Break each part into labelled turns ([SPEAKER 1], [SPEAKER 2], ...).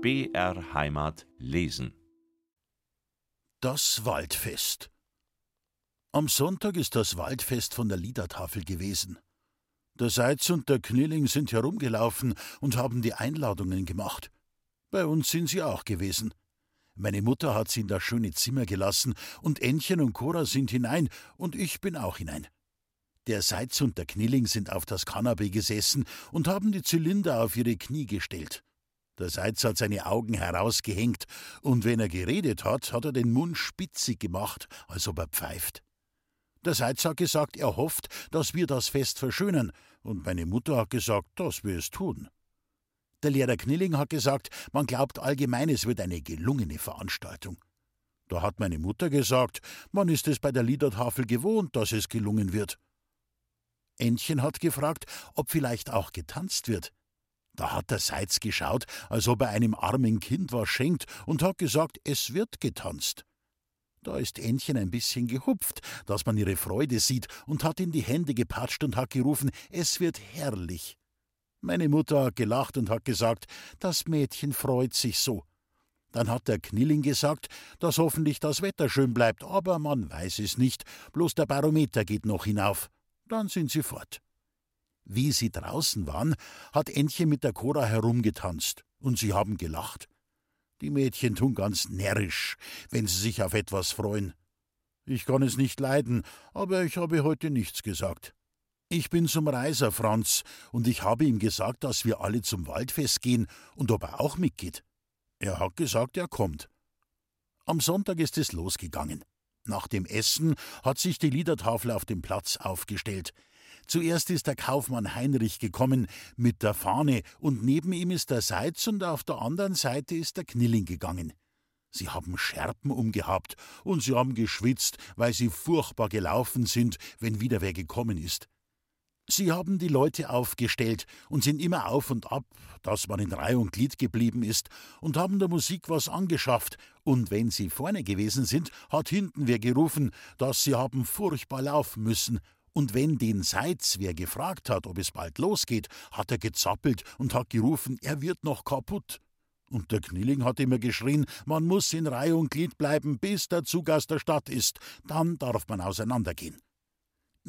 [SPEAKER 1] BR Heimat lesen.
[SPEAKER 2] Das Waldfest. Am Sonntag ist das Waldfest von der Liedertafel gewesen. Der Seitz und der Knilling sind herumgelaufen und haben die Einladungen gemacht. Bei uns sind sie auch gewesen. Meine Mutter hat sie in das schöne Zimmer gelassen, und Ännchen und Cora sind hinein, und ich bin auch hinein. Der Seitz und der Knilling sind auf das Kanapee gesessen und haben die Zylinder auf ihre Knie gestellt. Der Seitz hat seine Augen herausgehängt, und wenn er geredet hat, hat er den Mund spitzig gemacht, als ob er pfeift. Der Seitz hat gesagt, er hofft, dass wir das Fest verschönern, und meine Mutter hat gesagt, dass wir es tun. Der Lehrer Knilling hat gesagt, man glaubt allgemein, es wird eine gelungene Veranstaltung. Da hat meine Mutter gesagt, man ist es bei der Liedertafel gewohnt, dass es gelungen wird. Ännchen hat gefragt, ob vielleicht auch getanzt wird. Da hat der Seitz geschaut, als ob er einem armen Kind was schenkt, und hat gesagt, es wird getanzt. Da ist Ännchen ein bisschen gehupft, dass man ihre Freude sieht, und hat in die Hände gepatscht und hat gerufen, es wird herrlich. Meine Mutter hat gelacht und hat gesagt, das Mädchen freut sich so. Dann hat der Knilling gesagt, dass hoffentlich das Wetter schön bleibt, aber man weiß es nicht, bloß der Barometer geht noch hinauf. Dann sind sie fort. Wie sie draußen waren, hat Ännchen mit der Cora herumgetanzt, und sie haben gelacht. Die Mädchen tun ganz närrisch, wenn sie sich auf etwas freuen. Ich kann es nicht leiden, aber ich habe heute nichts gesagt. Ich bin zum Reiser, Franz, und ich habe ihm gesagt, dass wir alle zum Waldfest gehen und ob er auch mitgeht. Er hat gesagt, er kommt. Am Sonntag ist es losgegangen. Nach dem Essen hat sich die Liedertafel auf dem Platz aufgestellt. Zuerst ist der Kaufmann Heinrich gekommen mit der Fahne, und neben ihm ist der Seitz, und auf der anderen Seite ist der Knilling gegangen. Sie haben Scherpen umgehabt, und sie haben geschwitzt, weil sie furchtbar gelaufen sind, wenn wieder wer gekommen ist. Sie haben die Leute aufgestellt und sind immer auf und ab, dass man in Reihe und Glied geblieben ist, und haben der Musik was angeschafft, und wenn sie vorne gewesen sind, hat hinten wer gerufen, dass sie haben furchtbar laufen müssen, und wenn den Seitz wer gefragt hat, ob es bald losgeht, hat er gezappelt und hat gerufen, er wird noch kaputt. Und der Knilling hat immer geschrien, man muss in Reihe und Glied bleiben, bis der Zug aus der Stadt ist, dann darf man auseinandergehen.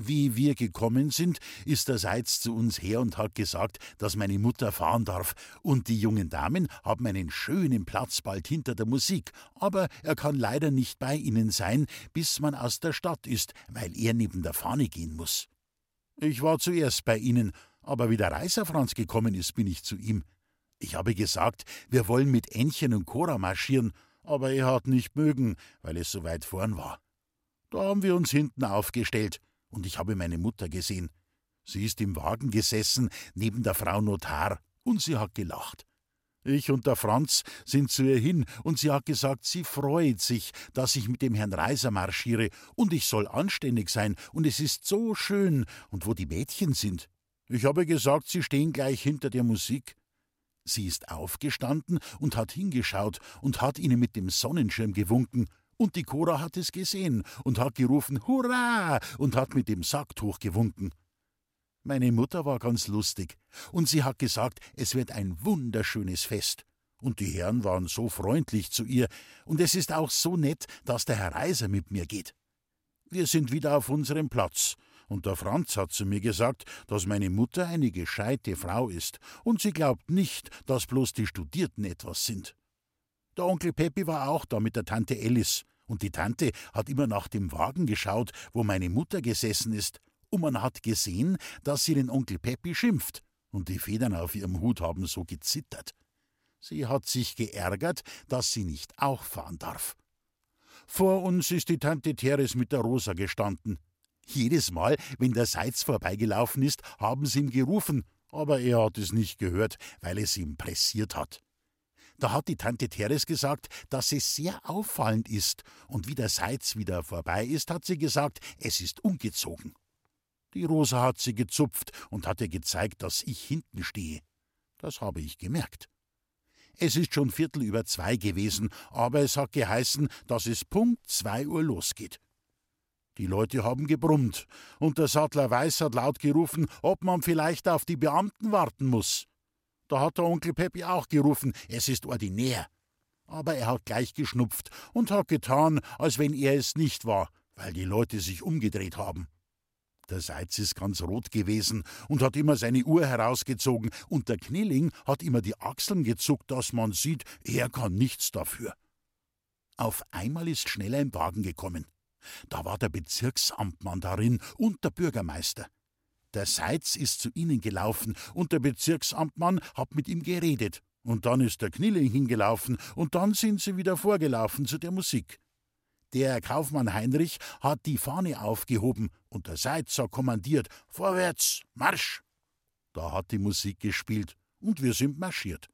[SPEAKER 2] Wie wir gekommen sind, ist der Seitz zu uns her und hat gesagt, dass meine Mutter fahren darf, und die jungen Damen haben einen schönen Platz bald hinter der Musik, aber er kann leider nicht bei ihnen sein, bis man aus der Stadt ist, weil er neben der Fahne gehen muss. Ich war zuerst bei ihnen, aber wie der Reiser Franz gekommen ist, bin ich zu ihm. Ich habe gesagt, wir wollen mit Ännchen und Cora marschieren, aber er hat nicht mögen, weil es so weit vorn war. Da haben wir uns hinten aufgestellt und ich habe meine Mutter gesehen. Sie ist im Wagen gesessen, neben der Frau Notar, und sie hat gelacht. Ich und der Franz sind zu ihr hin, und sie hat gesagt, sie freut sich, dass ich mit dem Herrn Reiser marschiere, und ich soll anständig sein, und es ist so schön, und wo die Mädchen sind. Ich habe gesagt, sie stehen gleich hinter der Musik. Sie ist aufgestanden und hat hingeschaut und hat ihnen mit dem Sonnenschirm gewunken, und die Cora hat es gesehen und hat gerufen Hurra und hat mit dem Sacktuch gewunken. Meine Mutter war ganz lustig, und sie hat gesagt, es wird ein wunderschönes Fest. Und die Herren waren so freundlich zu ihr, und es ist auch so nett, dass der Herr Reiser mit mir geht. Wir sind wieder auf unserem Platz, und der Franz hat zu mir gesagt, dass meine Mutter eine gescheite Frau ist, und sie glaubt nicht, dass bloß die Studierten etwas sind. Der Onkel Peppi war auch da mit der Tante Alice, und die Tante hat immer nach dem Wagen geschaut, wo meine Mutter gesessen ist, und man hat gesehen, dass sie den Onkel Peppi schimpft, und die Federn auf ihrem Hut haben so gezittert. Sie hat sich geärgert, dass sie nicht auch fahren darf. Vor uns ist die Tante Teres mit der Rosa gestanden. Jedes Mal, wenn der Seitz vorbeigelaufen ist, haben sie ihm gerufen, aber er hat es nicht gehört, weil es ihm pressiert hat. Da hat die Tante Teres gesagt, dass es sehr auffallend ist, und wie der Seitz wieder vorbei ist, hat sie gesagt, es ist ungezogen. Die Rosa hat sie gezupft und hat ihr gezeigt, dass ich hinten stehe. Das habe ich gemerkt. Es ist schon Viertel über zwei gewesen, aber es hat geheißen, dass es Punkt zwei Uhr losgeht. Die Leute haben gebrummt, und der Sattler Weiß hat laut gerufen, ob man vielleicht auf die Beamten warten muss. Da hat der Onkel Peppi auch gerufen, es ist ordinär. Aber er hat gleich geschnupft und hat getan, als wenn er es nicht war, weil die Leute sich umgedreht haben. Der Seitz ist ganz rot gewesen und hat immer seine Uhr herausgezogen, und der Knilling hat immer die Achseln gezuckt, dass man sieht, er kann nichts dafür. Auf einmal ist schnell ein Wagen gekommen. Da war der Bezirksamtmann darin und der Bürgermeister. Der Seitz ist zu ihnen gelaufen und der Bezirksamtmann hat mit ihm geredet. Und dann ist der Knilling hingelaufen und dann sind sie wieder vorgelaufen zu der Musik. Der Kaufmann Heinrich hat die Fahne aufgehoben und der Seitzer kommandiert: Vorwärts, Marsch! Da hat die Musik gespielt und wir sind marschiert.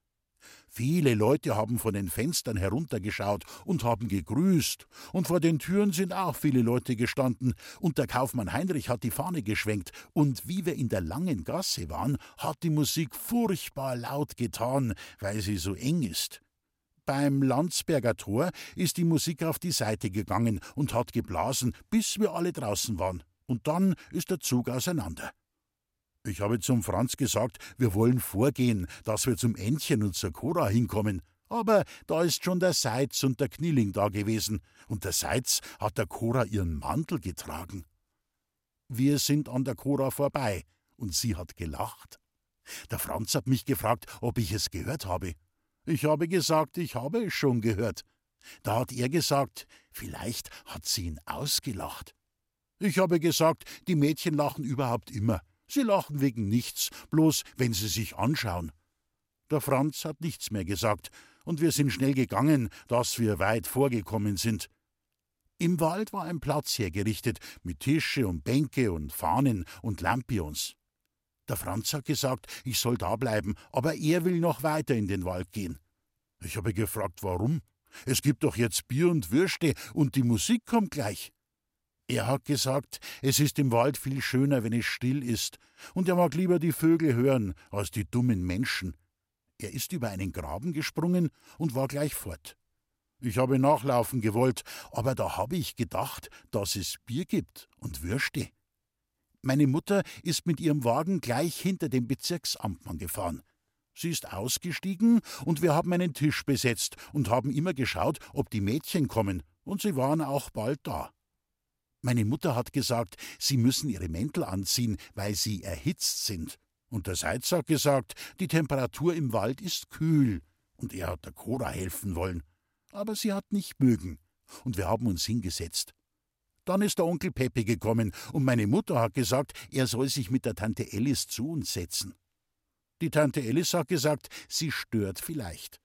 [SPEAKER 2] Viele Leute haben von den Fenstern heruntergeschaut und haben gegrüßt, und vor den Türen sind auch viele Leute gestanden, und der Kaufmann Heinrich hat die Fahne geschwenkt, und wie wir in der langen Gasse waren, hat die Musik furchtbar laut getan, weil sie so eng ist. Beim Landsberger Tor ist die Musik auf die Seite gegangen und hat geblasen, bis wir alle draußen waren. Und dann ist der Zug auseinander. Ich habe zum Franz gesagt, wir wollen vorgehen, dass wir zum Entchen und zur Cora hinkommen. Aber da ist schon der Seitz und der Knilling da gewesen, und der Seitz hat der Cora ihren Mantel getragen. Wir sind an der Cora vorbei, und sie hat gelacht. Der Franz hat mich gefragt, ob ich es gehört habe. Ich habe gesagt, ich habe es schon gehört. Da hat er gesagt, vielleicht hat sie ihn ausgelacht. Ich habe gesagt, die Mädchen lachen überhaupt immer. Sie lachen wegen nichts, bloß wenn sie sich anschauen. Der Franz hat nichts mehr gesagt, und wir sind schnell gegangen, dass wir weit vorgekommen sind. Im Wald war ein Platz hergerichtet, mit Tische und Bänke und Fahnen und Lampions. Der Franz hat gesagt, ich soll da bleiben, aber er will noch weiter in den Wald gehen. Ich habe gefragt, warum? Es gibt doch jetzt Bier und Würste und die Musik kommt gleich. Er hat gesagt, es ist im Wald viel schöner, wenn es still ist, und er mag lieber die Vögel hören als die dummen Menschen. Er ist über einen Graben gesprungen und war gleich fort. Ich habe nachlaufen gewollt, aber da habe ich gedacht, dass es Bier gibt und Würste. Meine Mutter ist mit ihrem Wagen gleich hinter dem Bezirksamtmann gefahren. Sie ist ausgestiegen und wir haben einen Tisch besetzt und haben immer geschaut, ob die Mädchen kommen, und sie waren auch bald da. Meine Mutter hat gesagt, sie müssen ihre Mäntel anziehen, weil sie erhitzt sind. Und der Seitz hat gesagt, die Temperatur im Wald ist kühl. Und er hat der Cora helfen wollen. Aber sie hat nicht mögen. Und wir haben uns hingesetzt. Dann ist der Onkel Peppe gekommen und meine Mutter hat gesagt, er soll sich mit der Tante Alice zu uns setzen. Die Tante Alice hat gesagt, sie stört vielleicht.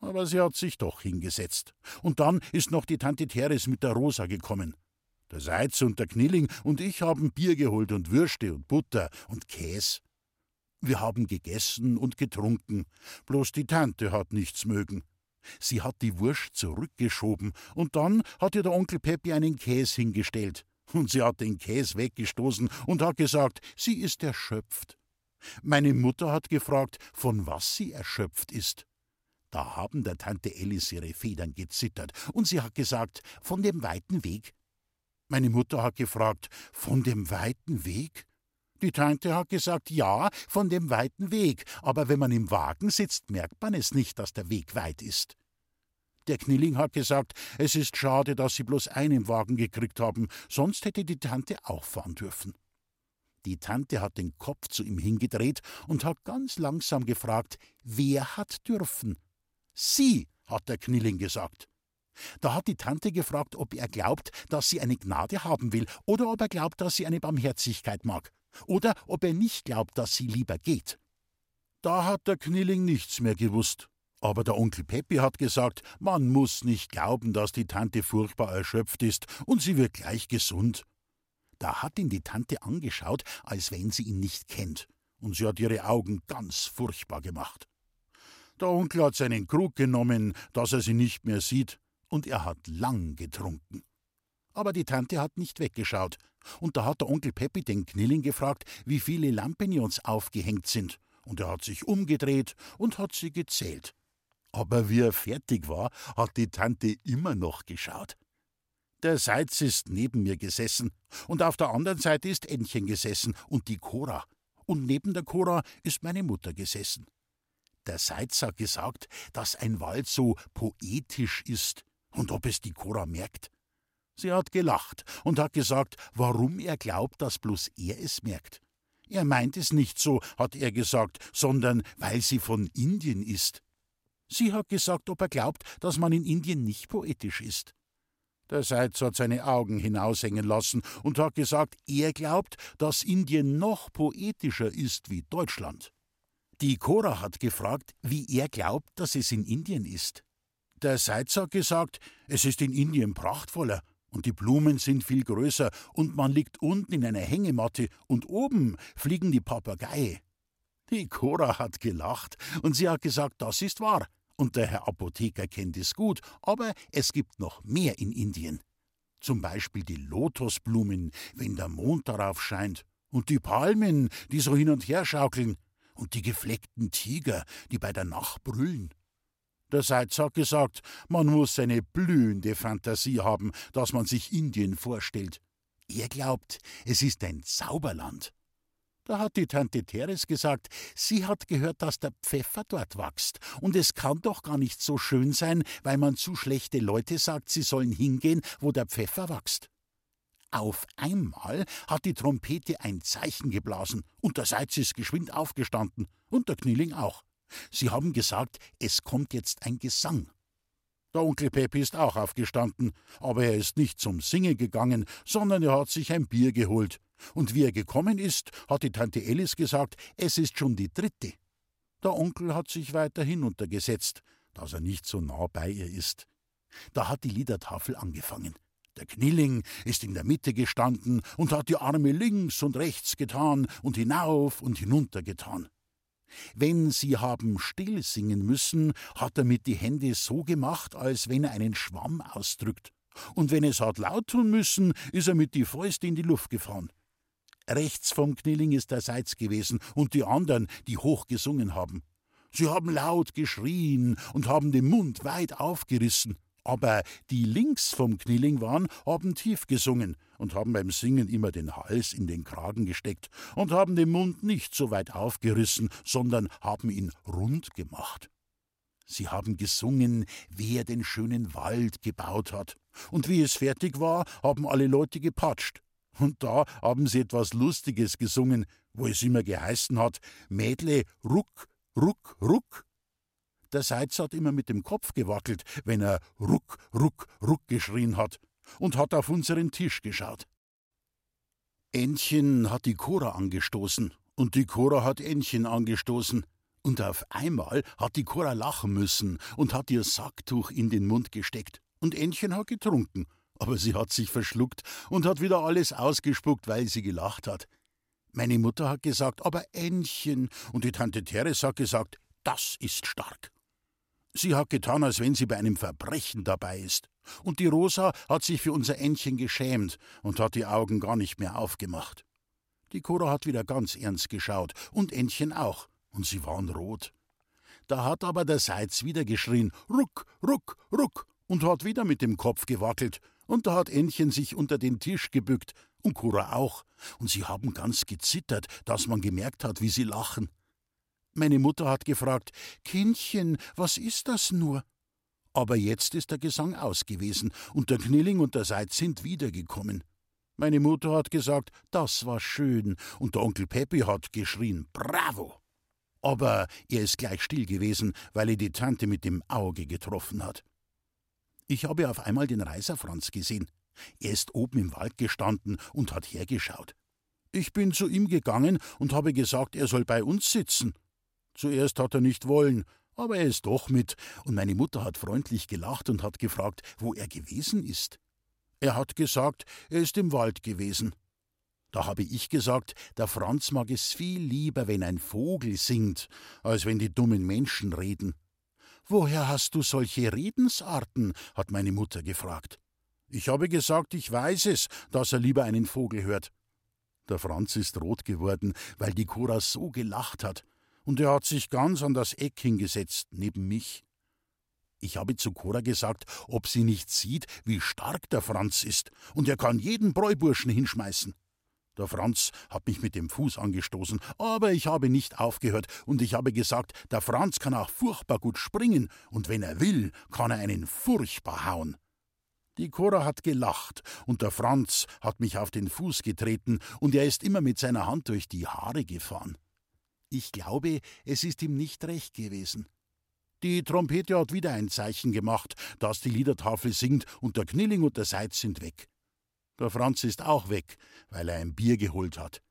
[SPEAKER 2] Aber sie hat sich doch hingesetzt. Und dann ist noch die Tante Teres mit der Rosa gekommen. Der Seitz und der Knilling und ich haben Bier geholt und Würste und Butter und Käse. Wir haben gegessen und getrunken, bloß die Tante hat nichts mögen. Sie hat die Wurst zurückgeschoben, und dann hat ihr der Onkel Peppi einen Käse hingestellt. Und sie hat den Käse weggestoßen und hat gesagt, sie ist erschöpft. Meine Mutter hat gefragt, von was sie erschöpft ist. Da haben der Tante Alice ihre Federn gezittert, und sie hat gesagt, von dem weiten Weg. Meine Mutter hat gefragt, von dem weiten Weg? Die Tante hat gesagt, ja, von dem weiten Weg, aber wenn man im Wagen sitzt, merkt man es nicht, dass der Weg weit ist. Der Knilling hat gesagt, es ist schade, dass sie bloß einen Wagen gekriegt haben, sonst hätte die Tante auch fahren dürfen. Die Tante hat den Kopf zu ihm hingedreht und hat ganz langsam gefragt, wer hat dürfen? Sie, hat der Knilling gesagt. Da hat die Tante gefragt, ob er glaubt, dass sie eine Gnade haben will, oder ob er glaubt, dass sie eine Barmherzigkeit mag oder ob er nicht glaubt, dass sie lieber geht. Da hat der Knilling nichts mehr gewusst. Aber der Onkel Peppi hat gesagt, man muss nicht glauben, dass die Tante furchtbar erschöpft ist, und sie wird gleich gesund. Da hat ihn die Tante angeschaut, als wenn sie ihn nicht kennt, und sie hat ihre Augen ganz furchtbar gemacht. Der Onkel hat seinen Krug genommen, dass er sie nicht mehr sieht, und er hat lang getrunken. Aber die Tante hat nicht weggeschaut, und da hat der Onkel Peppi den Knilling gefragt, wie viele Lampignons aufgehängt sind, und er hat sich umgedreht und hat sie gezählt. Aber wie er fertig war, hat die Tante immer noch geschaut. Der Seitz ist neben mir gesessen, und auf der anderen Seite ist Ännchen gesessen und die Cora, und neben der Cora ist meine Mutter gesessen. Der Seitz hat gesagt, dass ein Wald so poetisch ist und ob es die Cora merkt. Sie hat gelacht und hat gesagt, warum er glaubt, dass bloß er es merkt. Er meint es nicht so, hat er gesagt, sondern weil sie von Indien ist. Sie hat gesagt, ob er glaubt, dass man in Indien nicht poetisch ist. Der Seitz hat seine Augen hinaushängen lassen und hat gesagt, er glaubt, dass Indien noch poetischer ist wie Deutschland. Die Cora hat gefragt, wie er glaubt, dass es in Indien ist. Der Seitz hat gesagt, es ist in Indien prachtvoller und die Blumen sind viel größer und man liegt unten in einer Hängematte und oben fliegen die Papageie. Die Cora hat gelacht und sie hat gesagt, das ist wahr. Und der Herr Apotheker kennt es gut, aber es gibt noch mehr in Indien. Zum Beispiel die Lotusblumen, wenn der Mond darauf scheint, und die Palmen, die so hin und her schaukeln, und die gefleckten Tiger, die bei der Nacht brüllen. Der Seitz hat gesagt, man muss eine blühende Fantasie haben, dass man sich Indien vorstellt. Er glaubt, es ist ein Zauberland. Da hat die Tante Teres gesagt, sie hat gehört, dass der Pfeffer dort wächst. Und es kann doch gar nicht so schön sein, weil man zu schlechte Leute sagt, sie sollen hingehen, wo der Pfeffer wächst. Auf einmal hat die Trompete ein Zeichen geblasen, und der Seitz ist geschwind aufgestanden, und der Knieling auch. Sie haben gesagt, es kommt jetzt ein Gesang. Der Onkel Peppi ist auch aufgestanden, aber er ist nicht zum Singen gegangen, sondern er hat sich ein Bier geholt. Und wie er gekommen ist, hat die Tante Alice gesagt, es ist schon die dritte. Der Onkel hat sich weiter hinuntergesetzt, dass er nicht so nah bei ihr ist. Da hat die Liedertafel angefangen. Der Knilling ist in der Mitte gestanden und hat die Arme links und rechts getan und hinauf und hinunter getan. Wenn sie haben still singen müssen, hat er mit die Hände so gemacht, als wenn er einen Schwamm ausdrückt. Und wenn es hat laut tun müssen, ist er mit die Fäuste in die Luft gefahren. Rechts vom Knilling ist der Seitz gewesen und die anderen, die hoch gesungen haben. Sie haben laut geschrien und haben den Mund weit aufgerissen. Aber die links vom Knilling waren, haben tief gesungen und haben beim Singen immer den Hals in den Kragen gesteckt und haben den Mund nicht so weit aufgerissen, sondern haben ihn rund gemacht. Sie haben gesungen, wer den schönen Wald gebaut hat. Und wie es fertig war, haben alle Leute gepatscht. Und da haben sie etwas Lustiges gesungen, wo es immer geheißen hat: Mädle, ruck, ruck, ruck. Der Seitz hat immer mit dem Kopf gewackelt, wenn er Ruck, Ruck, Ruck geschrien hat und hat auf unseren Tisch geschaut. Ännchen hat die Cora angestoßen und die Cora hat Ännchen angestoßen. Und auf einmal hat die Cora lachen müssen und hat ihr Sacktuch in den Mund gesteckt. Und Ännchen hat getrunken, aber sie hat sich verschluckt und hat wieder alles ausgespuckt, weil sie gelacht hat. Meine Mutter hat gesagt, aber Ännchen, und die Tante Teres hat gesagt, das ist stark. Sie hat getan, als wenn sie bei einem Verbrechen dabei ist. Und die Rosa hat sich für unser Entchen geschämt und hat die Augen gar nicht mehr aufgemacht. Die Cora hat wieder ganz ernst geschaut und Entchen auch, und sie waren rot. Da hat aber der Seitz wieder geschrien: Ruck, ruck, ruck, und hat wieder mit dem Kopf gewackelt, und da hat Entchen sich unter den Tisch gebückt, und Cora auch, und sie haben ganz gezittert, dass man gemerkt hat, wie sie lachen. Meine Mutter hat gefragt: Kindchen, was ist das nur? Aber jetzt ist der Gesang aus gewesen, und der Knilling und der Seid sind wiedergekommen. Meine Mutter hat gesagt, das war schön, und der Onkel Peppi hat geschrien, Bravo! Aber er ist gleich still gewesen, weil er die Tante mit dem Auge getroffen hat. Ich habe auf einmal den Reiser Franz gesehen. Er ist oben im Wald gestanden und hat hergeschaut. Ich bin zu ihm gegangen und habe gesagt, er soll bei uns sitzen. Zuerst hat er nicht wollen, aber er ist doch mit, und meine Mutter hat freundlich gelacht und hat gefragt, wo er gewesen ist. Er hat gesagt, er ist im Wald gewesen. Da habe ich gesagt, der Franz mag es viel lieber, wenn ein Vogel singt, als wenn die dummen Menschen reden. Woher hast du solche Redensarten? hat meine Mutter gefragt. Ich habe gesagt, ich weiß es, dass er lieber einen Vogel hört. Der Franz ist rot geworden, weil die Cora so gelacht hat und er hat sich ganz an das Eck hingesetzt, neben mich. Ich habe zu Cora gesagt, ob sie nicht sieht, wie stark der Franz ist, und er kann jeden Bräuburschen hinschmeißen. Der Franz hat mich mit dem Fuß angestoßen, aber ich habe nicht aufgehört und ich habe gesagt, der Franz kann auch furchtbar gut springen und wenn er will, kann er einen furchtbar hauen. Die Cora hat gelacht und der Franz hat mich auf den Fuß getreten und er ist immer mit seiner Hand durch die Haare gefahren. Ich glaube, es ist ihm nicht recht gewesen. Die Trompete hat wieder ein Zeichen gemacht, dass die Liedertafel singt und der Knilling und der Seitz sind weg. Der Franz ist auch weg, weil er ein Bier geholt hat.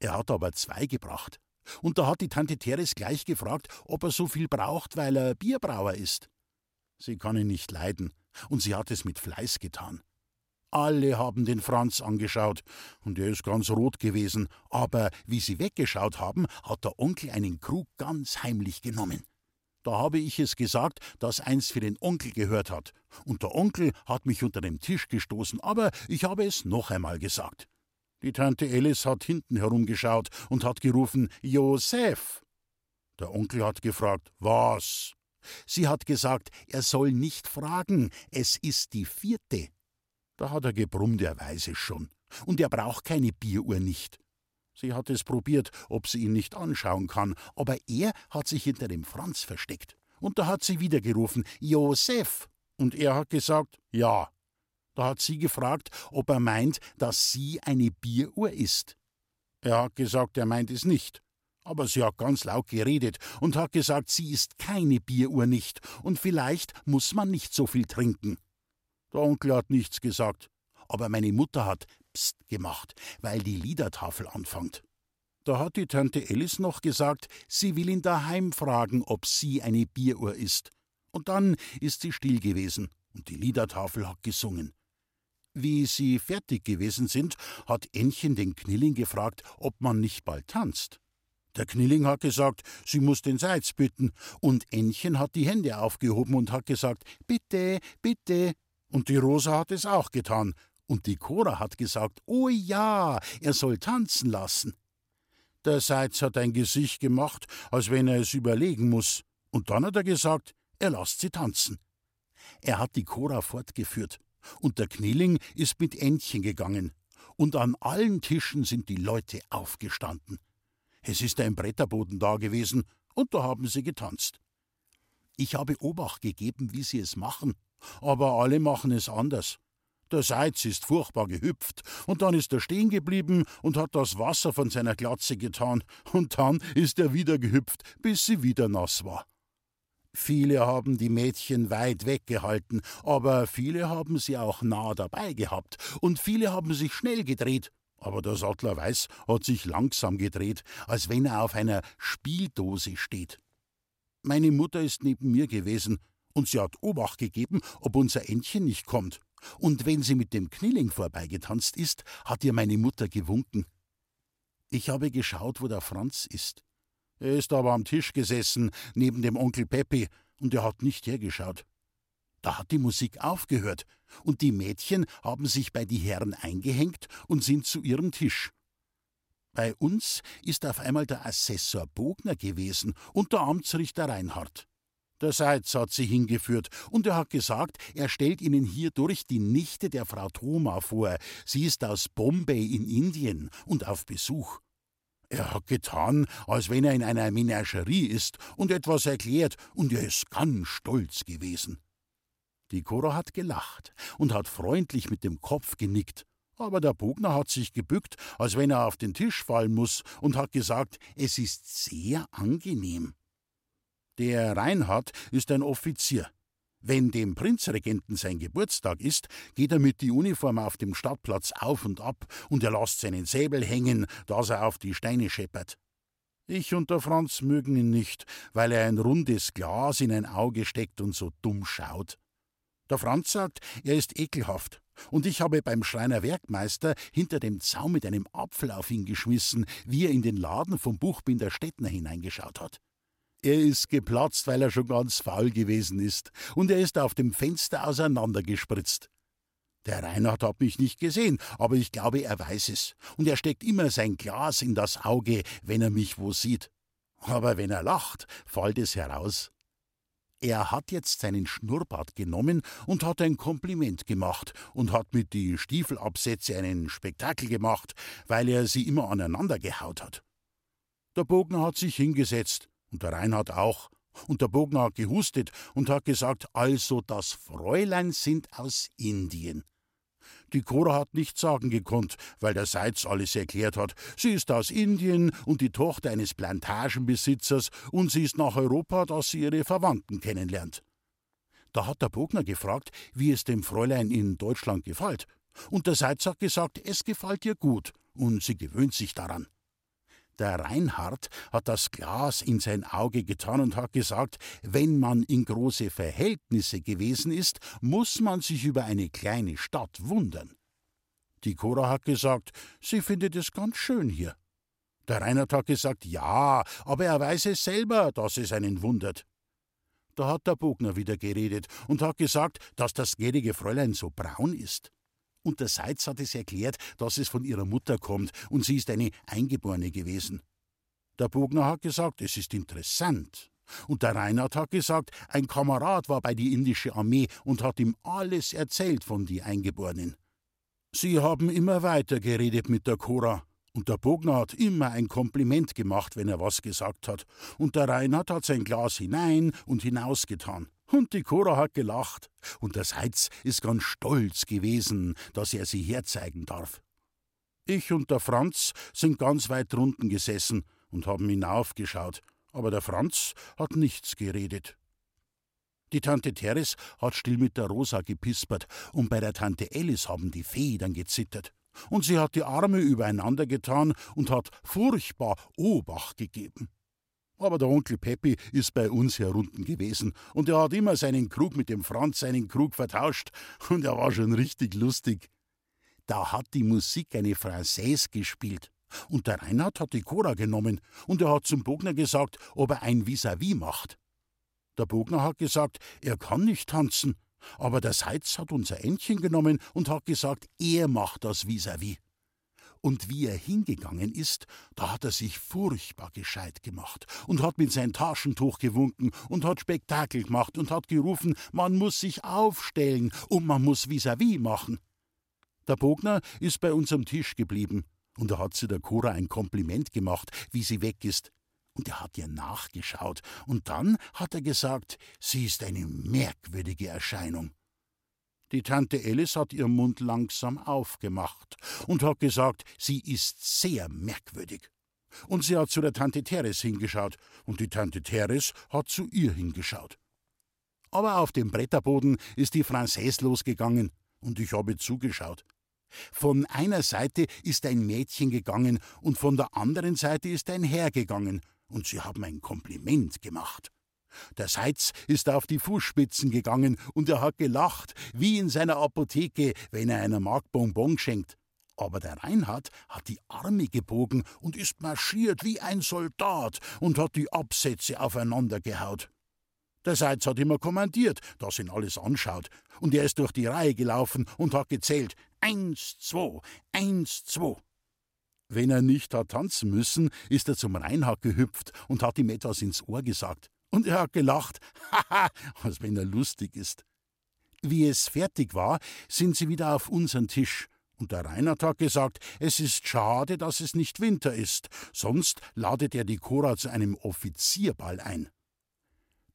[SPEAKER 2] Er hat aber zwei gebracht. Und da hat die Tante Teres gleich gefragt, ob er so viel braucht, weil er Bierbrauer ist. Sie kann ihn nicht leiden, und sie hat es mit Fleiß getan. Alle haben den Franz angeschaut, und er ist ganz rot gewesen, aber wie sie weggeschaut haben, hat der Onkel einen Krug ganz heimlich genommen. Da habe ich es gesagt, dass eins für den Onkel gehört hat. Und der Onkel hat mich unter dem Tisch gestoßen, aber ich habe es noch einmal gesagt. Die Tante Alice hat hinten herumgeschaut und hat gerufen: Josef! Der Onkel hat gefragt: Was? Sie hat gesagt, er soll nicht fragen, es ist die vierte. Da hat er gebrummt, er weiß es schon. Und er braucht keine Bieruhr nicht. Sie hat es probiert, ob sie ihn nicht anschauen kann, aber er hat sich hinter dem Franz versteckt. Und da hat sie wieder gerufen, Josef. Und er hat gesagt, ja. Da hat sie gefragt, ob er meint, dass sie eine Bieruhr ist. Er hat gesagt, er meint es nicht. Aber sie hat ganz laut geredet und hat gesagt, sie ist keine Bieruhr nicht, und vielleicht muss man nicht so viel trinken. Der Onkel hat nichts gesagt, aber meine Mutter hat Psst gemacht, weil die Liedertafel anfängt. Da hat die Tante Alice noch gesagt, sie will ihn daheim fragen, ob sie eine Bieruhr ist. Und dann ist sie still gewesen und die Liedertafel hat gesungen. Wie sie fertig gewesen sind, hat Ännchen den Knilling gefragt, ob man nicht bald tanzt. Der Knilling hat gesagt, sie muss den Seitz bitten, und Ännchen hat die Hände aufgehoben und hat gesagt, bitte, bitte. Und die Rosa hat es auch getan, und die Cora hat gesagt, oh ja, er soll tanzen lassen. Der Seitz hat ein Gesicht gemacht, als wenn er es überlegen muss, und dann hat er gesagt, er lasst sie tanzen. Er hat die Cora fortgeführt, und der Knilling ist mit Entchen gegangen, und an allen Tischen sind die Leute aufgestanden. Es ist ein Bretterboden da gewesen, und da haben sie getanzt. Ich habe Obacht gegeben, wie sie es machen, aber alle machen es anders. Der Seitz ist furchtbar gehüpft, und dann ist er stehen geblieben und hat das Wasser von seiner Glatze getan, und dann ist er wieder gehüpft, bis sie wieder nass war. Viele haben die Mädchen weit weggehalten, aber viele haben sie auch nah dabei gehabt, und viele haben sich schnell gedreht, aber der Sattler Weiß hat sich langsam gedreht, als wenn er auf einer Spieldose steht. Meine Mutter ist neben mir gewesen, und sie hat Obacht gegeben, ob unser Entchen nicht kommt. Und wenn sie mit dem Knilling vorbeigetanzt ist, hat ihr meine Mutter gewunken. Ich habe geschaut, wo der Franz ist. Er ist aber am Tisch gesessen, neben dem Onkel Peppi, und er hat nicht hergeschaut. Da hat die Musik aufgehört, und die Mädchen haben sich bei die Herren eingehängt und sind zu ihrem Tisch. Bei uns ist auf einmal der Assessor Bogner gewesen und der Amtsrichter Reinhardt. Der Seitz hat sie hingeführt, und er hat gesagt, er stellt ihnen hierdurch die Nichte der Frau Thoma vor. Sie ist aus Bombay in Indien und auf Besuch. Er hat getan, als wenn er in einer Menagerie ist und etwas erklärt, und er ist ganz stolz gewesen. Die Cora hat gelacht und hat freundlich mit dem Kopf genickt, aber der Bogner hat sich gebückt, als wenn er auf den Tisch fallen muss, und hat gesagt, es ist sehr angenehm. Der Reinhard ist ein Offizier. Wenn dem Prinzregenten sein Geburtstag ist, geht er mit die Uniform auf dem Stadtplatz auf und ab und er lässt seinen Säbel hängen, dass er auf die Steine scheppert. Ich und der Franz mögen ihn nicht, weil er ein rundes Glas in ein Auge steckt und so dumm schaut. Der Franz sagt, er ist ekelhaft, und ich habe beim Schreiner Werkmeister hinter dem Zaun mit einem Apfel auf ihn geschmissen, wie er in den Laden vom Buchbinder Stettner hineingeschaut hat. Er ist geplatzt, weil er schon ganz faul gewesen ist, und er ist auf dem Fenster auseinandergespritzt. Der Reinhard hat mich nicht gesehen, aber ich glaube, er weiß es, und er steckt immer sein Glas in das Auge, wenn er mich wo sieht. Aber wenn er lacht, fällt es heraus. Er hat jetzt seinen Schnurrbart genommen und hat ein Kompliment gemacht und hat mit die Stiefelabsätze einen Spektakel gemacht, weil er sie immer aneinander gehaut hat. Der Bogner hat sich hingesetzt und der Reinhard auch. Und der Bogner hat gehustet und hat gesagt, also das Fräulein sind aus Indien. Die Cora hat nichts sagen gekonnt, weil der Seitz alles erklärt hat. Sie ist aus Indien und die Tochter eines Plantagenbesitzers und sie ist nach Europa, dass sie ihre Verwandten kennenlernt. Da hat der Bogner gefragt, wie es dem Fräulein in Deutschland gefällt. Und der Seitz hat gesagt, es gefällt ihr gut und sie gewöhnt sich daran. Der Reinhard hat das Glas in sein Auge getan und hat gesagt, wenn man in große Verhältnisse gewesen ist, muss man sich über eine kleine Stadt wundern. Die Cora hat gesagt, sie findet es ganz schön hier. Der Reinhard hat gesagt, ja, aber er weiß es selber, dass es einen wundert. Da hat der Bogner wieder geredet und hat gesagt, dass das gnädige Fräulein so braun ist. Und der Seitz hat es erklärt, dass es von ihrer Mutter kommt und sie ist eine Eingeborene gewesen. Der Bogner hat gesagt, es ist interessant. Und der Reinhard hat gesagt, ein Kamerad war bei die indische Armee und hat ihm alles erzählt von die Eingeborenen. Sie haben immer weiter geredet mit der Cora. Und der Bogner hat immer ein Kompliment gemacht, wenn er was gesagt hat. Und der Reinhard hat sein Glas hinein und hinausgetan. Und die Cora hat gelacht. Und der Seitz ist ganz stolz gewesen, dass er sie herzeigen darf. Ich und der Franz sind ganz weit drunten gesessen und haben hinaufgeschaut, aber der Franz hat nichts geredet. Die Tante Teres hat still mit der Rosa gepispert, und bei der Tante Alice haben die Federn gezittert. Und sie hat die Arme übereinander getan und hat furchtbar Obacht gegeben. Aber der Onkel Peppi ist bei uns herunten gewesen und er hat immer seinen Krug mit dem Franz seinen Krug vertauscht und er war schon richtig lustig. Da hat die Musik eine Française gespielt und der Reinhard hat die Cora genommen und er hat zum Bogner gesagt, ob er ein Vis-à-vis -vis macht. Der Bogner hat gesagt, er kann nicht tanzen, aber der Seitz hat unser Entchen genommen und hat gesagt, er macht das Vis-à-vis. -vis. Und wie er hingegangen ist, da hat er sich furchtbar gescheit gemacht und hat mit sein Taschentuch gewunken und hat Spektakel gemacht und hat gerufen, man muss sich aufstellen und man muss vis-à-vis -vis machen. Der Bogner ist bei uns am Tisch geblieben und er hat zu der Cora ein Kompliment gemacht, wie sie weg ist. Und er hat ihr nachgeschaut und dann hat er gesagt, sie ist eine merkwürdige Erscheinung. Die Tante Alice hat ihren Mund langsam aufgemacht und hat gesagt, sie ist sehr merkwürdig. Und sie hat zu der Tante Teres hingeschaut und die Tante Teres hat zu ihr hingeschaut. Aber auf dem Bretterboden ist die Française losgegangen und ich habe zugeschaut. Von einer Seite ist ein Mädchen gegangen und von der anderen Seite ist ein Herr gegangen und sie haben ein Kompliment gemacht. Der Seitz ist auf die Fußspitzen gegangen und er hat gelacht, wie in seiner Apotheke, wenn er einer Mark Bonbon schenkt. Aber der Reinhard hat die Arme gebogen und ist marschiert wie ein Soldat und hat die Absätze aufeinander gehaut. Der Seitz hat immer kommandiert, dass ihn alles anschaut, und er ist durch die Reihe gelaufen und hat gezählt: Eins, zwei, eins, zwei. Wenn er nicht hat tanzen müssen, ist er zum Reinhard gehüpft und hat ihm etwas ins Ohr gesagt. Und er hat gelacht, haha, als wenn er lustig ist. Wie es fertig war, sind sie wieder auf unseren Tisch. Und der Reinhard hat gesagt, es ist schade, dass es nicht Winter ist, sonst ladet er die Cora zu einem Offizierball ein.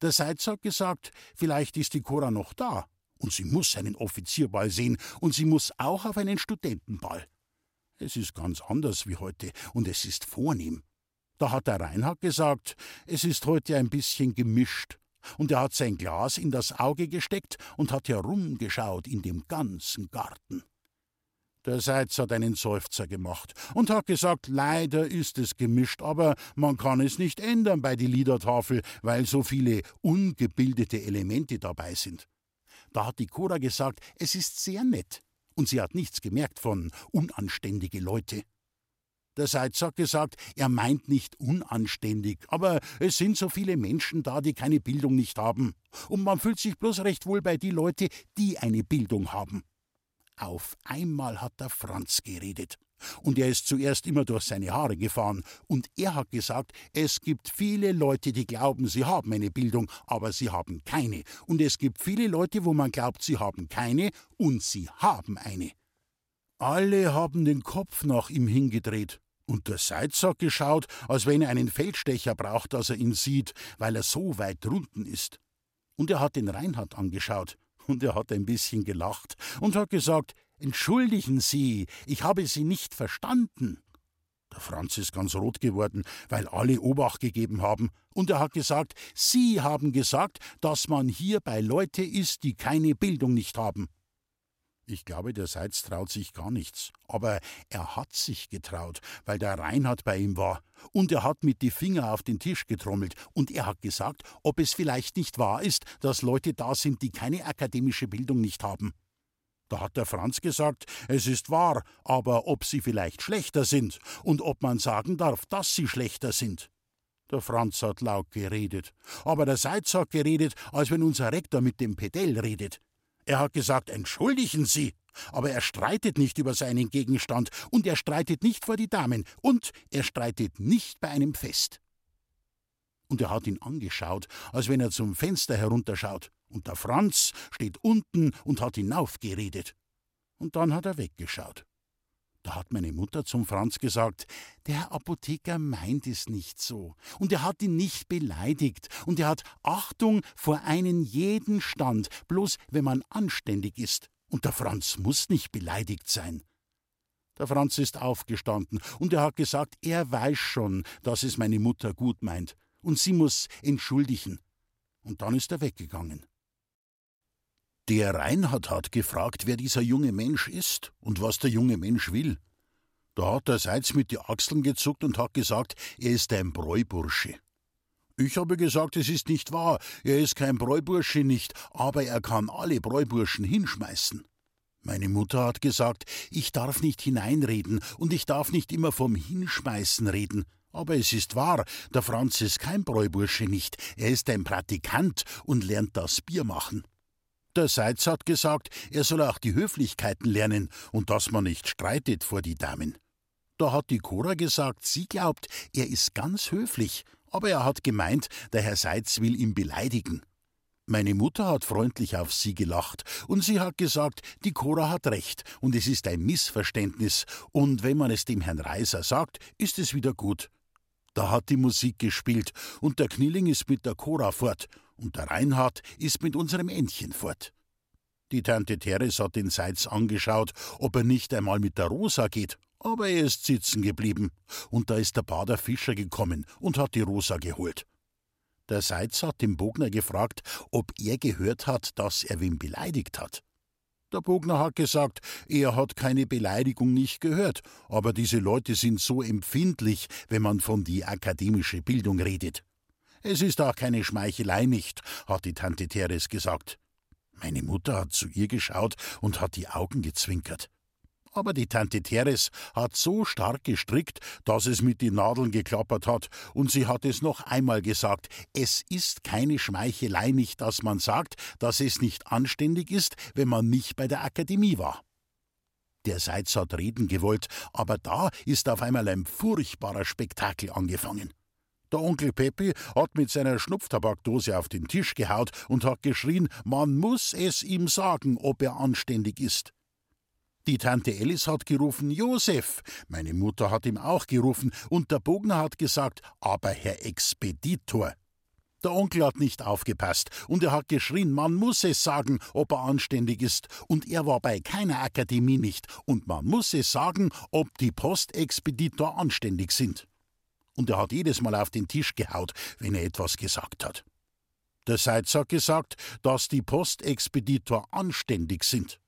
[SPEAKER 2] Der Seitz hat gesagt, vielleicht ist die Cora noch da, und sie muss einen Offizierball sehen, und sie muss auch auf einen Studentenball. Es ist ganz anders wie heute, und es ist vornehm. Da hat der Reinhard gesagt, es ist heute ein bisschen gemischt. Und er hat sein Glas in das Auge gesteckt und hat herumgeschaut in dem ganzen Garten. Der Seitz hat einen Seufzer gemacht und hat gesagt, leider ist es gemischt, aber man kann es nicht ändern bei die Liedertafel, weil so viele ungebildete Elemente dabei sind. Da hat die Cora gesagt, es ist sehr nett, und sie hat nichts gemerkt von unanständige Leute. Der Seitz hat gesagt, er meint nicht unanständig, aber es sind so viele Menschen da, die keine Bildung nicht haben. Und man fühlt sich bloß recht wohl bei die Leute, die eine Bildung haben. Auf einmal hat der Franz geredet. Und er ist zuerst immer durch seine Haare gefahren. Und er hat gesagt, es gibt viele Leute, die glauben, sie haben eine Bildung, aber sie haben keine. Und es gibt viele Leute, wo man glaubt, sie haben keine, und sie haben eine. Alle haben den Kopf nach ihm hingedreht. Und der Seitz hat geschaut, als wenn er einen Feldstecher braucht, dass er ihn sieht, weil er so weit drunten ist. Und er hat den Reinhard angeschaut, und er hat ein bisschen gelacht und hat gesagt, Entschuldigen Sie, ich habe Sie nicht verstanden. Der Franz ist ganz rot geworden, weil alle Obacht gegeben haben, und er hat gesagt, Sie haben gesagt, dass man hier bei Leute ist, die keine Bildung nicht haben. Ich glaube, der Seitz traut sich gar nichts. Aber er hat sich getraut, weil der Reinhard bei ihm war. Und er hat mit die Finger auf den Tisch getrommelt. Und er hat gesagt, ob es vielleicht nicht wahr ist, dass Leute da sind, die keine akademische Bildung nicht haben. Da hat der Franz gesagt, es ist wahr, aber ob sie vielleicht schlechter sind und ob man sagen darf, dass sie schlechter sind. Der Franz hat laut geredet, aber der Seitz hat geredet, als wenn unser Rektor mit dem Pedell redet. Er hat gesagt, entschuldigen Sie, aber er streitet nicht über seinen Gegenstand und er streitet nicht vor die Damen und er streitet nicht bei einem Fest. Und er hat ihn angeschaut, als wenn er zum Fenster herunterschaut. Und der Franz steht unten und hat hinaufgeredet. Und dann hat er weggeschaut. Da hat meine Mutter zum Franz gesagt, der Apotheker meint es nicht so, und er hat ihn nicht beleidigt, und er hat Achtung vor einen jeden Stand, bloß wenn man anständig ist, und der Franz muss nicht beleidigt sein. Der Franz ist aufgestanden, und er hat gesagt, er weiß schon, dass es meine Mutter gut meint, und sie muss entschuldigen. Und dann ist er weggegangen. Der Reinhard hat gefragt, wer dieser junge Mensch ist und was der junge Mensch will. Da hat der Seitz mit die Achseln gezuckt und hat gesagt, er ist ein Bräubursche. Ich habe gesagt, es ist nicht wahr, er ist kein Bräubursche nicht, aber er kann alle Bräuburschen hinschmeißen. Meine Mutter hat gesagt, ich darf nicht hineinreden und ich darf nicht immer vom Hinschmeißen reden. Aber es ist wahr, der Franz ist kein Bräubursche nicht, er ist ein Praktikant und lernt das Bier machen. Der Seitz hat gesagt, er soll auch die Höflichkeiten lernen und dass man nicht streitet vor die Damen. Da hat die Cora gesagt, sie glaubt, er ist ganz höflich, aber er hat gemeint, der Herr Seitz will ihn beleidigen. Meine Mutter hat freundlich auf sie gelacht und sie hat gesagt, die Cora hat recht und es ist ein Missverständnis und wenn man es dem Herrn Reiser sagt, ist es wieder gut. Da hat die Musik gespielt und der Knilling ist mit der Cora fort und der Reinhard ist mit unserem Entchen fort. Die Tante Teres hat den Seitz angeschaut, ob er nicht einmal mit der Rosa geht, aber er ist sitzen geblieben, und da ist der Bader Fischer gekommen und hat die Rosa geholt. Der Seitz hat den Bogner gefragt, ob er gehört hat, dass er wen beleidigt hat. Der Bogner hat gesagt, er hat keine Beleidigung nicht gehört, aber diese Leute sind so empfindlich, wenn man von die akademische Bildung redet. Es ist auch keine Schmeichelei nicht, hat die Tante Teres gesagt. Meine Mutter hat zu ihr geschaut und hat die Augen gezwinkert. Aber die Tante Teres hat so stark gestrickt, dass es mit den Nadeln geklappert hat, und sie hat es noch einmal gesagt, es ist keine Schmeichelei nicht, dass man sagt, dass es nicht anständig ist, wenn man nicht bei der Akademie war. Der Seitz hat reden gewollt, aber da ist auf einmal ein furchtbarer Spektakel angefangen. Der Onkel Peppi hat mit seiner Schnupftabakdose auf den Tisch gehaut und hat geschrien, man muss es ihm sagen, ob er anständig ist. Die Tante Ellis hat gerufen, Josef. Meine Mutter hat ihm auch gerufen und der Bogner hat gesagt, aber Herr Expeditor. Der Onkel hat nicht aufgepasst und er hat geschrien, man muss es sagen, ob er anständig ist. Und er war bei keiner Akademie nicht. Und man muss es sagen, ob die Postexpeditor anständig sind und er hat jedes Mal auf den Tisch gehaut, wenn er etwas gesagt hat. Der Seitz hat gesagt, dass die Postexpeditor anständig sind.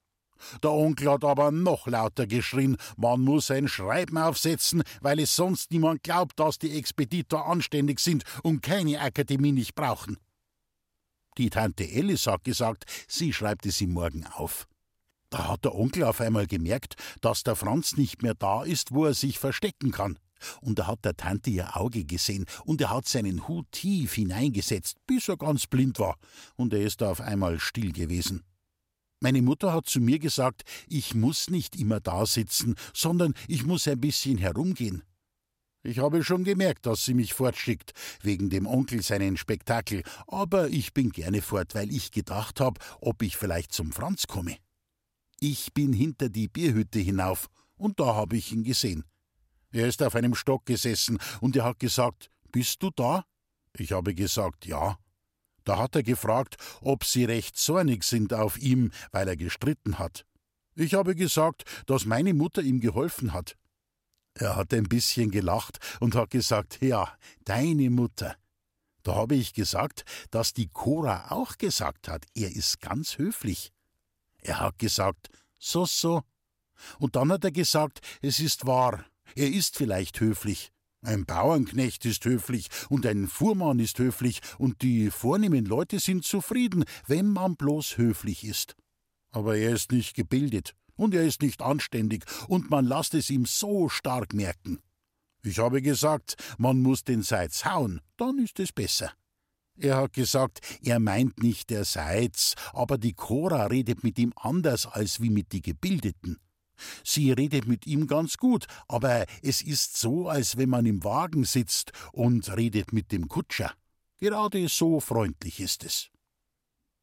[SPEAKER 2] Der Onkel hat aber noch lauter geschrien, man muss ein Schreiben aufsetzen, weil es sonst niemand glaubt, dass die Expeditor anständig sind und keine Akademie nicht brauchen. Die Tante Ellis hat gesagt, sie schreibt es ihm morgen auf. Da hat der Onkel auf einmal gemerkt, dass der Franz nicht mehr da ist, wo er sich verstecken kann. Und er hat der Tante ihr Auge gesehen, und er hat seinen Hut tief hineingesetzt, bis er ganz blind war, und er ist auf einmal still gewesen. Meine Mutter hat zu mir gesagt, ich muss nicht immer da sitzen, sondern ich muss ein bisschen herumgehen. Ich habe schon gemerkt, dass sie mich fortschickt, wegen dem Onkel seinen Spektakel, aber ich bin gerne fort, weil ich gedacht habe, ob ich vielleicht zum Franz komme. Ich bin hinter die Bierhütte hinauf, und da habe ich ihn gesehen. Er ist auf einem Stock gesessen, und er hat gesagt, Bist du da? Ich habe gesagt, ja. Da hat er gefragt, ob sie recht zornig sind auf ihm, weil er gestritten hat. Ich habe gesagt, dass meine Mutter ihm geholfen hat. Er hat ein bisschen gelacht und hat gesagt, ja, deine Mutter. Da habe ich gesagt, dass die Cora auch gesagt hat, er ist ganz höflich. Er hat gesagt, so, so. Und dann hat er gesagt, es ist wahr, er ist vielleicht höflich. Ein Bauernknecht ist höflich und ein Fuhrmann ist höflich und die vornehmen Leute sind zufrieden, wenn man bloß höflich ist. Aber er ist nicht gebildet und er ist nicht anständig und man lasst es ihm so stark merken. Ich habe gesagt, man muss den Seitz hauen, dann ist es besser. Er hat gesagt, er meint nicht der Seitz, aber die Cora redet mit ihm anders als wie mit die Gebildeten. Sie redet mit ihm ganz gut, aber es ist so, als wenn man im Wagen sitzt und redet mit dem Kutscher. Gerade so freundlich ist es.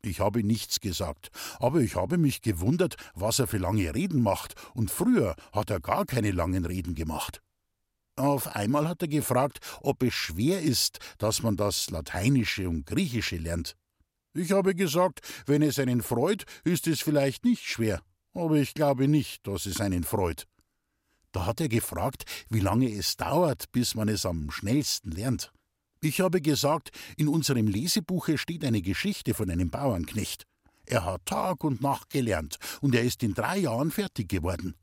[SPEAKER 2] Ich habe nichts gesagt, aber ich habe mich gewundert, was er für lange Reden macht, und früher hat er gar keine langen Reden gemacht. Auf einmal hat er gefragt, ob es schwer ist, dass man das Lateinische und Griechische lernt. Ich habe gesagt, wenn es einen freut, ist es vielleicht nicht schwer aber ich glaube nicht, dass es einen freut. Da hat er gefragt, wie lange es dauert, bis man es am schnellsten lernt. Ich habe gesagt, in unserem Lesebuche steht eine Geschichte von einem Bauernknecht. Er hat Tag und Nacht gelernt und er ist in drei Jahren fertig geworden.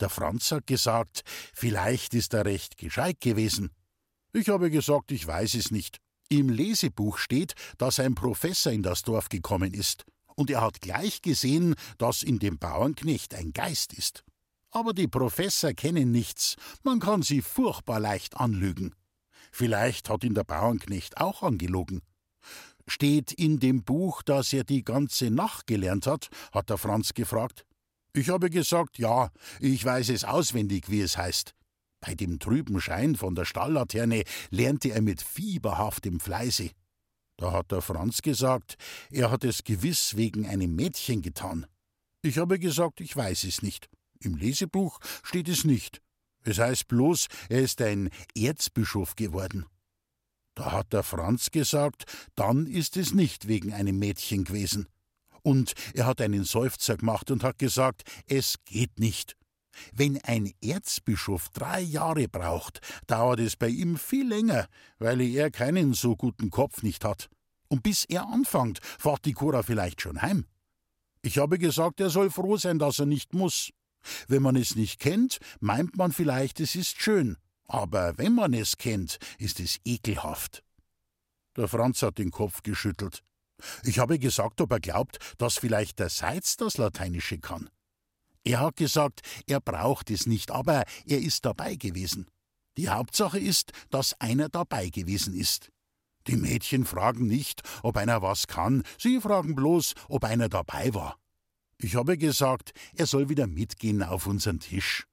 [SPEAKER 2] Der Franz hat gesagt, vielleicht ist er recht gescheit gewesen. Ich habe gesagt, ich weiß es nicht. Im Lesebuch steht, dass ein Professor in das Dorf gekommen ist und er hat gleich gesehen, dass in dem Bauernknecht ein Geist ist. Aber die Professor kennen nichts, man kann sie furchtbar leicht anlügen. Vielleicht hat ihn der Bauernknecht auch angelogen. Steht in dem Buch, dass er die ganze Nacht gelernt hat? hat der Franz gefragt. Ich habe gesagt, ja, ich weiß es auswendig, wie es heißt. Bei dem trüben Schein von der Stalllaterne lernte er mit fieberhaftem Fleiße. Da hat der Franz gesagt, er hat es gewiss wegen einem Mädchen getan. Ich habe gesagt, ich weiß es nicht. Im Lesebuch steht es nicht. Es heißt bloß, er ist ein Erzbischof geworden. Da hat der Franz gesagt, dann ist es nicht wegen einem Mädchen gewesen. Und er hat einen Seufzer gemacht und hat gesagt, es geht nicht. Wenn ein Erzbischof drei Jahre braucht, dauert es bei ihm viel länger, weil er keinen so guten Kopf nicht hat. Und bis er anfängt, fährt die Cora vielleicht schon heim. Ich habe gesagt, er soll froh sein, dass er nicht muss. Wenn man es nicht kennt, meint man vielleicht, es ist schön. Aber wenn man es kennt, ist es ekelhaft. Der Franz hat den Kopf geschüttelt. Ich habe gesagt, ob er glaubt, dass vielleicht der Seitz das Lateinische kann. Er hat gesagt, er braucht es nicht, aber er ist dabei gewesen. Die Hauptsache ist, dass einer dabei gewesen ist. Die Mädchen fragen nicht, ob einer was kann, sie fragen bloß, ob einer dabei war. Ich habe gesagt, er soll wieder mitgehen auf unseren Tisch.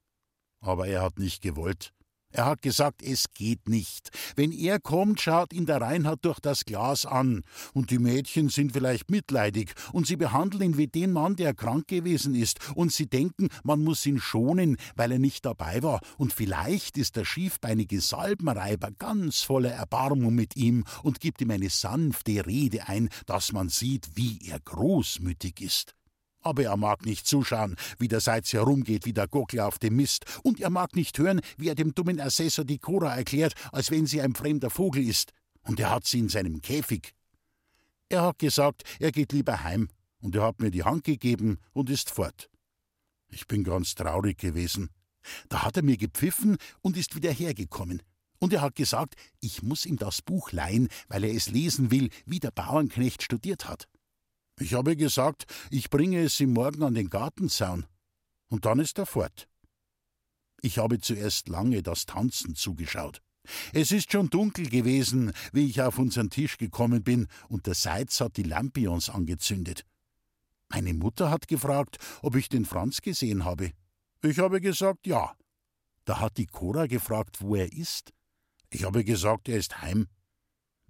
[SPEAKER 2] Aber er hat nicht gewollt. Er hat gesagt, es geht nicht. Wenn er kommt, schaut ihn der Reinhard durch das Glas an. Und die Mädchen sind vielleicht mitleidig und sie behandeln ihn wie den Mann, der krank gewesen ist. Und sie denken, man muss ihn schonen, weil er nicht dabei war. Und vielleicht ist der schiefbeinige Salbenreiber ganz voller Erbarmung mit ihm und gibt ihm eine sanfte Rede ein, dass man sieht, wie er großmütig ist. Aber er mag nicht zuschauen, wie der Seitz herumgeht wie der Gockel auf dem Mist, und er mag nicht hören, wie er dem dummen Assessor die Cora erklärt, als wenn sie ein fremder Vogel ist, und er hat sie in seinem Käfig. Er hat gesagt, er geht lieber heim, und er hat mir die Hand gegeben und ist fort. Ich bin ganz traurig gewesen. Da hat er mir gepfiffen und ist wieder hergekommen. Und er hat gesagt, ich muss ihm das Buch leihen, weil er es lesen will, wie der Bauernknecht studiert hat. Ich habe gesagt, ich bringe es ihm morgen an den Gartenzaun. Und dann ist er fort. Ich habe zuerst lange das Tanzen zugeschaut. Es ist schon dunkel gewesen, wie ich auf unseren Tisch gekommen bin, und der Seitz hat die Lampions angezündet. Meine Mutter hat gefragt, ob ich den Franz gesehen habe. Ich habe gesagt, ja. Da hat die Cora gefragt, wo er ist. Ich habe gesagt, er ist heim.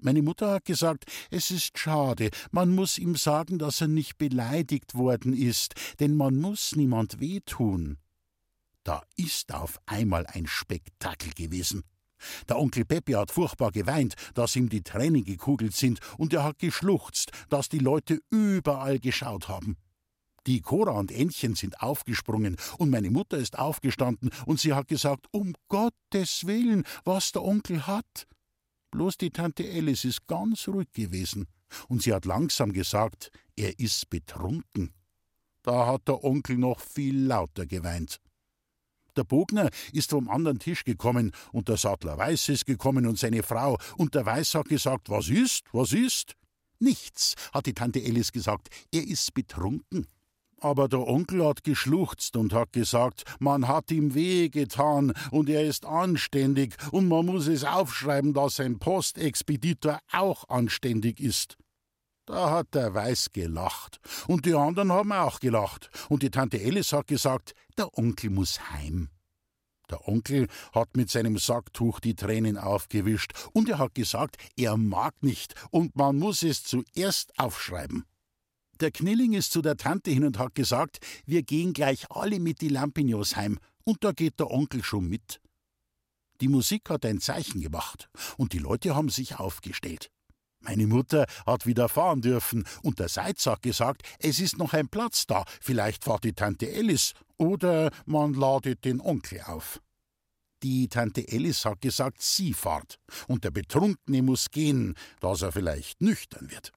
[SPEAKER 2] Meine Mutter hat gesagt, es ist schade, man muss ihm sagen, dass er nicht beleidigt worden ist, denn man muss niemand wehtun. Da ist auf einmal ein Spektakel gewesen. Der Onkel Peppi hat furchtbar geweint, dass ihm die Tränen gekugelt sind, und er hat geschluchzt, dass die Leute überall geschaut haben. Die Cora und Ännchen sind aufgesprungen, und meine Mutter ist aufgestanden, und sie hat gesagt, um Gottes Willen, was der Onkel hat. Bloß die Tante Alice ist ganz ruhig gewesen, und sie hat langsam gesagt, er ist betrunken. Da hat der Onkel noch viel lauter geweint. Der Bogner ist vom anderen Tisch gekommen, und der Sattler Weiß ist gekommen und seine Frau, und der Weiß hat gesagt, was ist, was ist? Nichts, hat die Tante Alice gesagt, er ist betrunken. Aber der Onkel hat geschluchzt und hat gesagt, man hat ihm weh getan und er ist anständig und man muss es aufschreiben, dass ein Postexpeditor auch anständig ist. Da hat der Weiß gelacht. Und die anderen haben auch gelacht. Und die Tante Alice hat gesagt, der Onkel muss heim. Der Onkel hat mit seinem Sacktuch die Tränen aufgewischt und er hat gesagt, er mag nicht und man muss es zuerst aufschreiben. Der Knilling ist zu der Tante hin und hat gesagt, wir gehen gleich alle mit die Lampignons heim und da geht der Onkel schon mit. Die Musik hat ein Zeichen gemacht und die Leute haben sich aufgestellt. Meine Mutter hat wieder fahren dürfen und der Seitz hat gesagt, es ist noch ein Platz da, vielleicht fahrt die Tante Alice oder man ladet den Onkel auf. Die Tante Alice hat gesagt, sie fahrt und der Betrunkene muss gehen, dass er vielleicht nüchtern wird.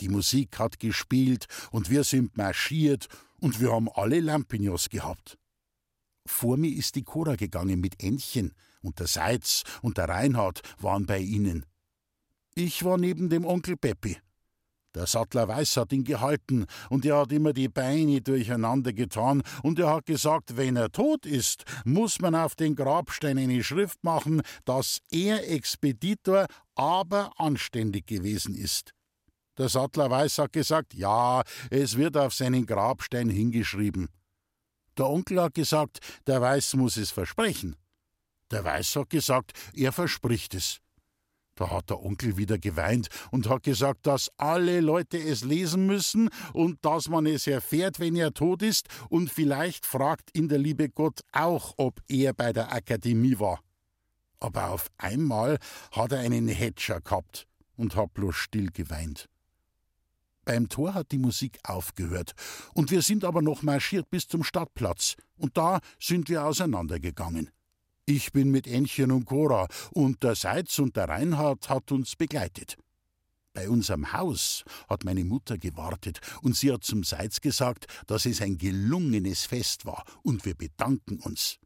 [SPEAKER 2] Die Musik hat gespielt und wir sind marschiert und wir haben alle Lampignons gehabt. Vor mir ist die Cora gegangen mit Ännchen und der Seitz und der Reinhard waren bei ihnen. Ich war neben dem Onkel Peppi. Der Sattler Weiß hat ihn gehalten, und er hat immer die Beine durcheinander getan, und er hat gesagt, wenn er tot ist, muss man auf den Grabstein eine Schrift machen, dass er Expeditor, aber anständig gewesen ist. Der Sattler Weiß hat gesagt, ja, es wird auf seinen Grabstein hingeschrieben. Der Onkel hat gesagt, der Weiß muss es versprechen. Der Weiß hat gesagt, er verspricht es. Da hat der Onkel wieder geweint und hat gesagt, dass alle Leute es lesen müssen und dass man es erfährt, wenn er tot ist, und vielleicht fragt ihn der liebe Gott auch, ob er bei der Akademie war. Aber auf einmal hat er einen Hätscher gehabt und hat bloß still geweint. Beim Tor hat die Musik aufgehört, und wir sind aber noch marschiert bis zum Stadtplatz, und da sind wir auseinandergegangen. Ich bin mit Ännchen und Cora und der Seitz und der Reinhard hat uns begleitet. Bei unserem Haus hat meine Mutter gewartet und sie hat zum Seitz gesagt, dass es ein gelungenes Fest war und wir bedanken uns.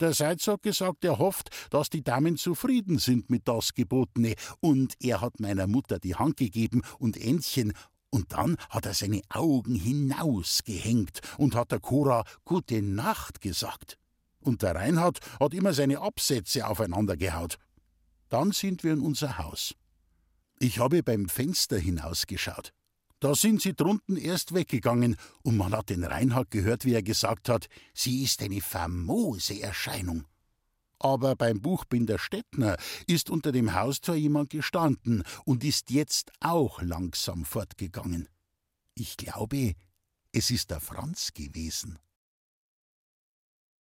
[SPEAKER 2] Der Seitz hat gesagt, er hofft, dass die Damen zufrieden sind mit das Gebotene und er hat meiner Mutter die Hand gegeben und Ännchen und dann hat er seine Augen hinausgehängt und hat der Cora Gute Nacht gesagt und der Reinhard hat immer seine Absätze aufeinander gehaut. Dann sind wir in unser Haus. Ich habe beim Fenster hinausgeschaut. Da sind sie drunten erst weggegangen, und man hat den Reinhard gehört, wie er gesagt hat, sie ist eine famose Erscheinung. Aber beim Buchbinder Stettner ist unter dem Haustor jemand gestanden und ist jetzt auch langsam fortgegangen. Ich glaube, es ist der Franz gewesen.